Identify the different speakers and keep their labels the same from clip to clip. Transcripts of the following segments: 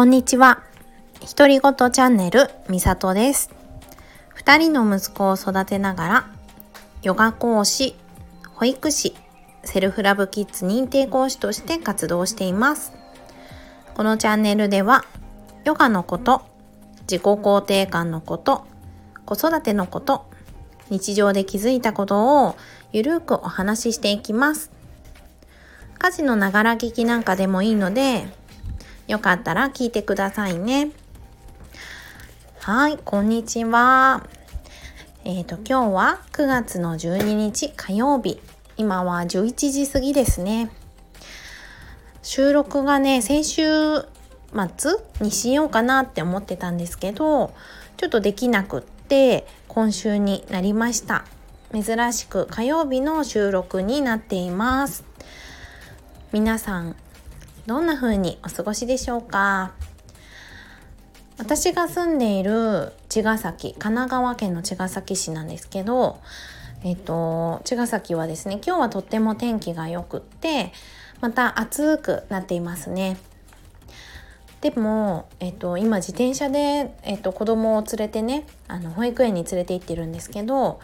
Speaker 1: こんにちは。独り言チャンネルみさとです。二人の息子を育てながら、ヨガ講師、保育士、セルフラブキッズ認定講師として活動しています。このチャンネルでは、ヨガのこと、自己肯定感のこと、子育てのこと、日常で気づいたことをゆるくお話ししていきます。家事のながら聞きなんかでもいいので、よかったら聞いてくださいね。はい、こんにちは。えっ、ー、と、今日は9月の12日火曜日。今は11時過ぎですね。収録がね、先週末にしようかなって思ってたんですけど、ちょっとできなくって今週になりました。珍しく火曜日の収録になっています。皆さんどんな風にお過ごしでしょうか？私が住んでいる茅ヶ崎神奈川県の茅ヶ崎市なんですけどえっと茅ヶ崎はですね今日はとっても天気が良くってまた暑くなっていますね。でも、えっと、今自転車で、えっと、子供を連れてねあの保育園に連れて行ってるんですけど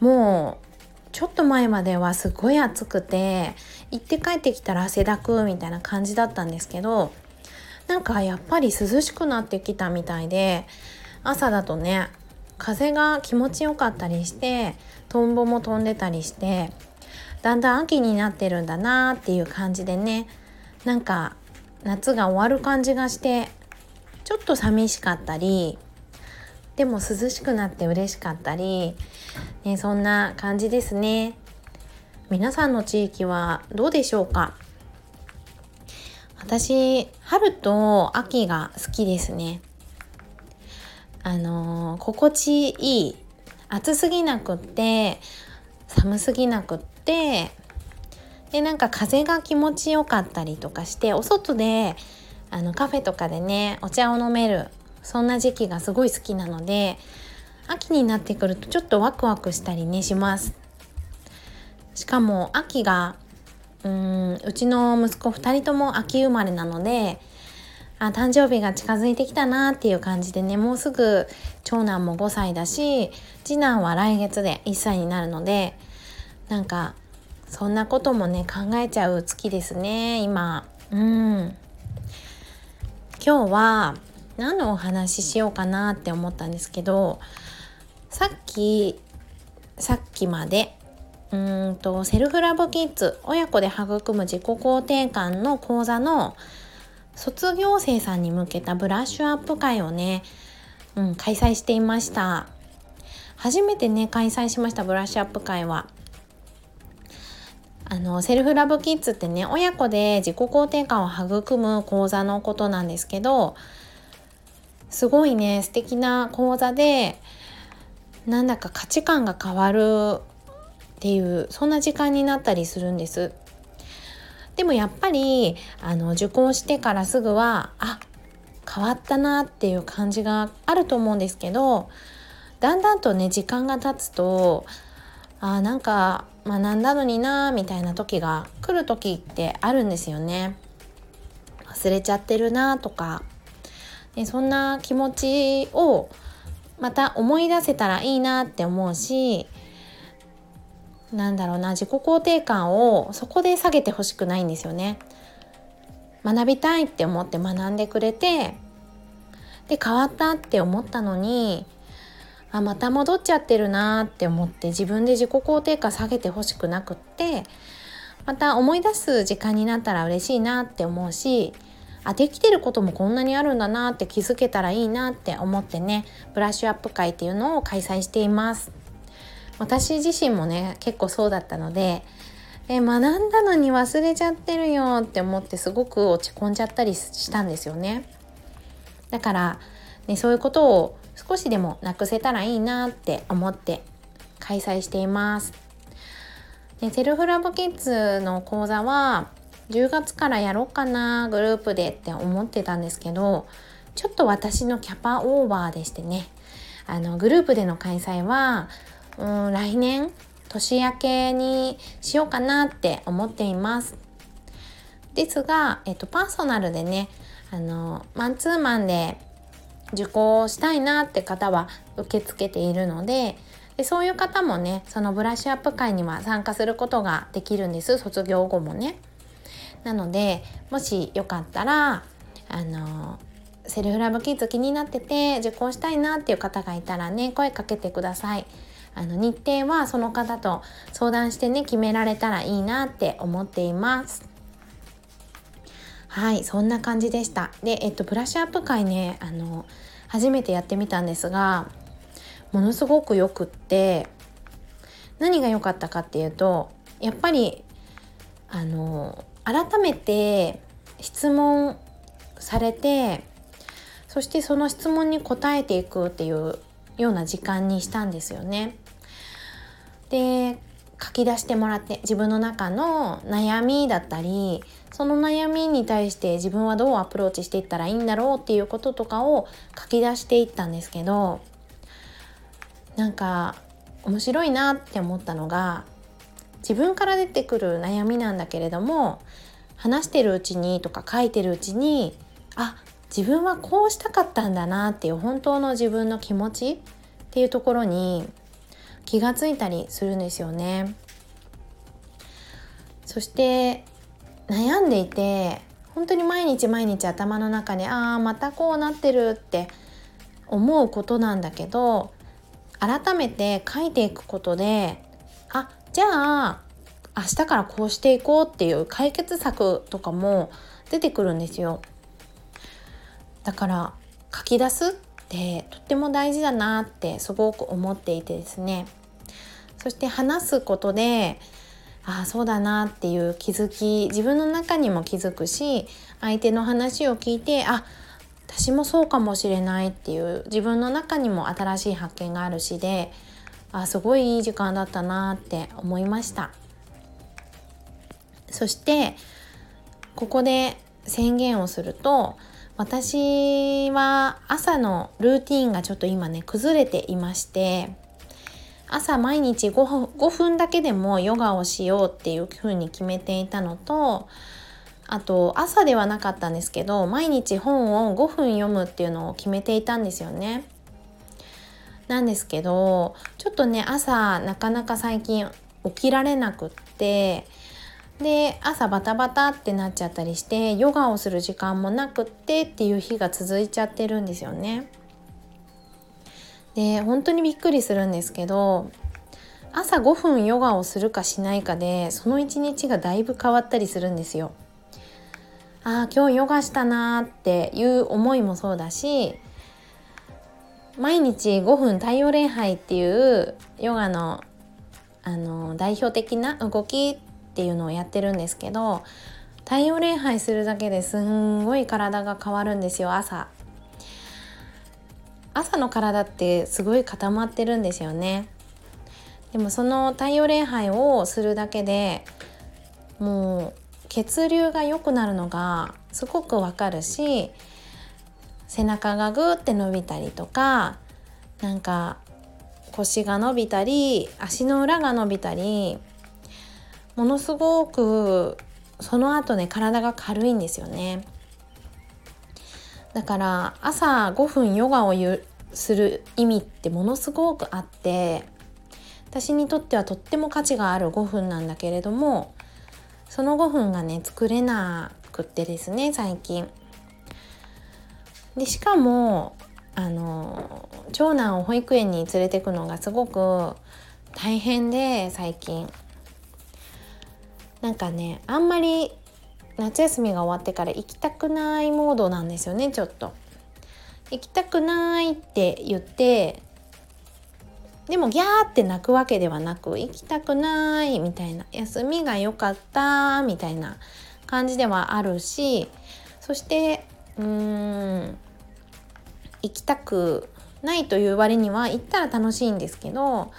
Speaker 1: もうちょっと前まではすごい暑くて行って帰ってきたら汗だくみたいな感じだったんですけどなんかやっぱり涼しくなってきたみたいで朝だとね風が気持ちよかったりしてトンボも飛んでたりしてだんだん秋になってるんだなっていう感じでねなんか夏が終わる感じがしてちょっと寂しかったりでも涼しくなって嬉しかったり、ね、そんな感じですね。皆さんの地域はどうでしょうか？私春と秋が好きですね。あの、心地いい暑すぎなくって寒すぎなくってでなんか風が気持ちよかったりとかしてお外であのカフェとかでねお茶を飲めるそんな時期がすごい好きなので秋になってくるとちょっとワクワクしたりねします。しかも秋がうんうちの息子2人とも秋生まれなのであ誕生日が近づいてきたなっていう感じでねもうすぐ長男も5歳だし次男は来月で1歳になるのでなんかそんなこともね考えちゃう月ですね今。うん。今日は何のお話ししようかなって思ったんですけどさっきさっきまでうんとセルフラブキッズ親子で育む自己肯定感の講座の卒業生さんに向けたブラッシュアップ会をね、うん、開催していました。初めてね開催しましたブラッシュアップ会は。あのセルフラブキッズってね親子で自己肯定感を育む講座のことなんですけどすごいね素敵な講座でなんだか価値観が変わるっていうそんな時間になったりするんです。でもやっぱりあの受講してからすぐはあ変わったなっていう感じがあると思うんですけどだんだんとね時間が経つとあなんか学んだのになみたいな時が来る時ってあるんですよね。忘れちゃってるなとかでそんな気持ちをまた思い出せたらいいなって思うしなんだろうな自己肯定感をそこで下げてほしくないんですよね。学びたいって思って学んでくれてで変わったって思ったのにあまた戻っちゃってるなって思って自分で自己肯定感下げてほしくなくってまた思い出す時間になったら嬉しいなって思うしあできてることもこんなにあるんだなって気づけたらいいなって思ってねブラッシュアップ会っていうのを開催しています私自身もね結構そうだったのでえ学んだのに忘れちゃってるよって思ってすごく落ち込んじゃったりしたんですよね。だから、ね、そういうことを少しでもなくせたらいいなって思って開催しています。でセルフラブキッズの講座は10月からやろうかなグループでって思ってたんですけどちょっと私のキャパオーバーでしてねあのグループでの開催はうん来年年明けにしようかなって思っています。ですが、えっと、パーソナルでねあのマンツーマンで受講したいなって方は受け付けているのででそういう方もねそのブラッシュアップ会には参加することができるんです卒業後もね。なのでもしよかったらあのセルフラブキッズ気になってて受講したいなっていう方がいたらね声かけてください。あの日程はその方と相談してね決められたらいいなって思っています。はいそんな感じでした。でえっとブラッシュアップ会ねあの初めてやってみたんですがものすごくよくって何が良かったかっていうとやっぱりあの改めて質問されてそしてその質問に答えていくっていうような時間にしたんですよね。で書き出してもらって自分の中の悩みだったりその悩みに対して自分はどうアプローチしていったらいいんだろうっていうこととかを書き出していったんですけどなんか面白いなって思ったのが自分から出てくる悩みなんだけれども話してるうちにとか書いてるうちにあ自分はこうしたかったんだなっていう本当の自分の気持ちっていうところに気がついたりするんですよね。そして悩んでいて本当に毎日毎日頭の中にああまたこうなってるって思うことなんだけど改めて書いていくことであじゃあ明日からこうしていこうっていう解決策とかも出てくるんですよ。だから書き出すってとっても大事だなってすごく思っていてですね。そして話すことでああそうだなっていう気づき自分の中にも気づくし相手の話を聞いてあ私もそうかもしれないっていう自分の中にも新しい発見があるしであすごいいい時間だったなって思いました。そしてここで宣言をすると私は朝のルーティンがちょっと今ね崩れていまして朝毎日 5, 5分だけでもヨガをしようっていうふうに決めていたのとあと朝ではなかったんですけど毎日本を5分読むっていうのを決めていたんですよね。なんですけどちょっとね朝なかなか最近起きられなくってで朝バタバタってなっちゃったりしてヨガをする時間もなくってっていう日が続いちゃってるんですよね。で本当にびっくりするんですけど朝5分ヨガをするかしないかでその一日がだいぶ変わったりするんですよ。ああ今日ヨガしたなーっていう思いもそうだし毎日5分太陽礼拝っていうヨガのあの代表的な動きっていうのをやってるんですけど太陽礼拝するだけですんごい体が変わるんですよ朝。朝の体ってすごい固まってるんですよね。でもその太陽礼拝をするだけでもう血流が良くなるのがすごくわかるし背中がグーって伸びたりとかなんか腰が伸びたり足の裏が伸びたりものすごくその後ね体が軽いんですよね。だから朝5分ヨガをする意味ってものすごくあって私にとってはとっても価値がある5分なんだけれどもその5分がね作れなくってですね最近。でしかもあの長男を保育園に連れてくのがすごく大変で最近。なんかねあんまり夏休みが終わってから行きたくないモードなんですよねちょっと。行きたくないって言ってでもギャーって泣くわけではなく行きたくないみたいな休みが良かったみたいな感じではあるしそしてうーん行きたくないという割には行ったら楽しいんですけど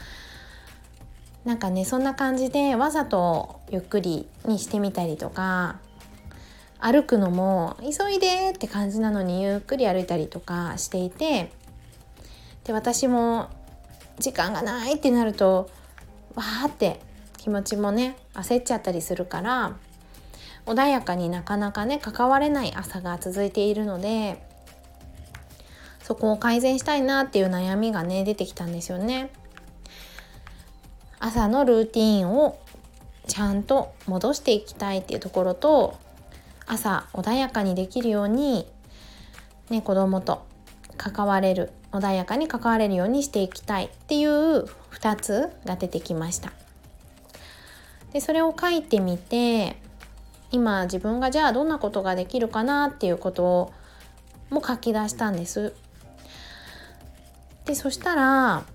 Speaker 1: なんかねそんな感じでわざとゆっくりにしてみたりとか歩くのも急いでって感じなのにゆっくり歩いたりとかしていてで私も時間がないってなるとわーって気持ちもね焦っちゃったりするから穏やかになかなかね関われない朝が続いているのでそこを改善したいなっていう悩みがね出てきたんですよね。朝のルーティンをちゃんと戻していきたいっていうところと朝穏やかにできるように、ね、子供と関われる穏やかに関われるようにしていきたいっていう2つが出てきました。でそれを書いてみて今自分がじゃあどんなことができるかなっていうことも書き出したんです。でそしたら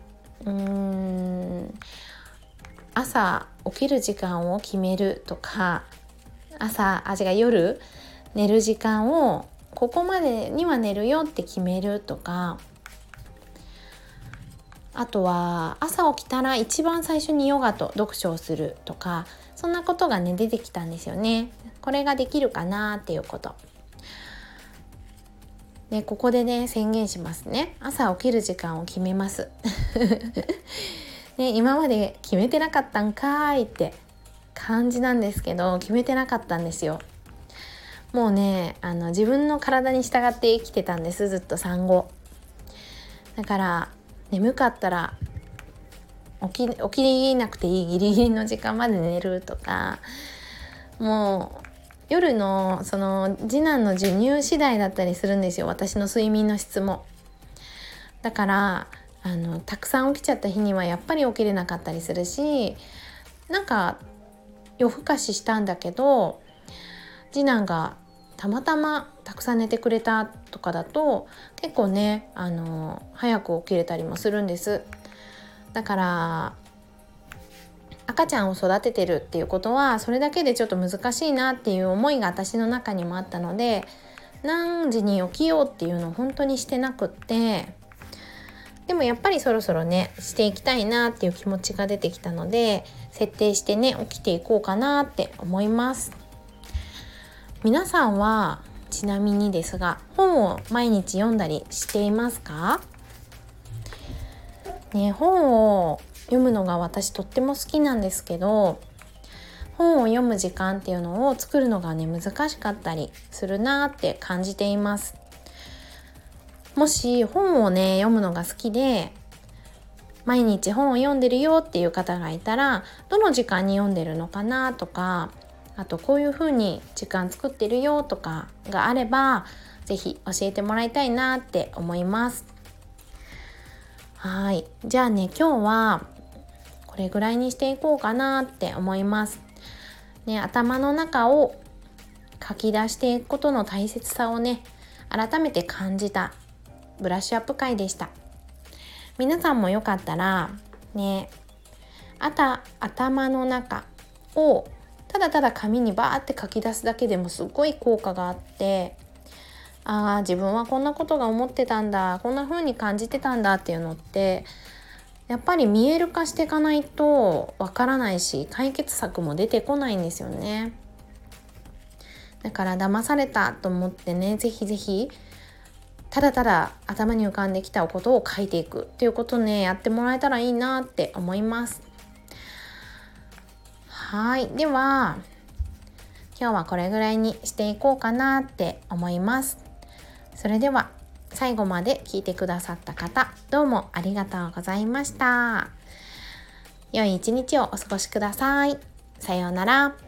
Speaker 1: うーん朝起きる時間を決めるとか朝あ違う夜寝る時間をここまでには寝るよって決めるとかあとは朝起きたら一番最初にヨガと読書をするとかそんなことがね出てきたんですよね。これができるかなっていうこと。でここでね宣言しますね朝起きる時間を決めますね、今まで決めてなかったんかいって感じなんですけど決めてなかったんですよ。もうねあの自分の体に従って生きてたんですずっと産後。だから眠かったら起き起きなくていいギリギリの時間まで寝るとかもう夜のその次男の授乳次第だったりするんですよ私の睡眠の質も。だからあのたくさん起きちゃった日にはやっぱり起きれなかったりするしなんか夜更かししたんだけど次男がたまたまたくさん寝てくれたとかだと結構ねあの早く起きれたりもするんです。だから赤ちゃんを育ててるっていうことはそれだけでちょっと難しいなっていう思いが私の中にもあったので何時に起きようっていうのを本当にしてなくってでもやっぱりそろそろねしていきたいなっていう気持ちが出てきたので設定してね起きていこうかなって思います。皆さんはちなみにですが本を毎日読んだりしていますか？ね本を読むのが私とっても好きなんですけど本を読む時間っていうのを作るのがね難しかったりするなって感じています。もし本をね読むのが好きで毎日本を読んでるよっていう方がいたらどの時間に読んでるのかなとかあとこういう風に時間作ってるよとかがあれば是非教えてもらいたいなって思います。はい。じゃあね今日はこれぐらいにしていこうかなって思います。ね頭の中を書き出していくことの大切さをね改めて感じたブラッシュアップ会でした。皆さんもよかったらねあた頭の中をただただ紙にバーって書き出すだけでもすごい効果があってああ自分はこんなことが思ってたんだこんな風に感じてたんだっていうのってやっぱり見える化していかないとわからないし解決策も出てこないんですよね。だから騙されたと思ってね是非是非ただただ頭に浮かんできたことを書いていくっていうことねやってもらえたらいいなって思います。はい。では今日はこれぐらいにしていこうかなって思います。それでは最後まで聞いてくださった方どうもありがとうございました。良い一日をお過ごしください。さようなら。